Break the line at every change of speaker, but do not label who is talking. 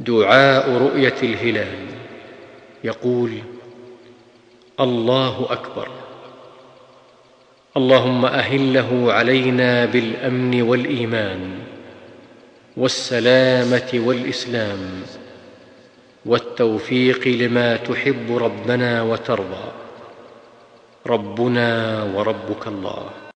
دعاء رؤية الهلال. يقول الله أكبر. اللهم أهله علينا بالأمن والإيمان والسلامة والإسلام والتوفيق لما تحب ربنا وترضى. ربنا وربك الله.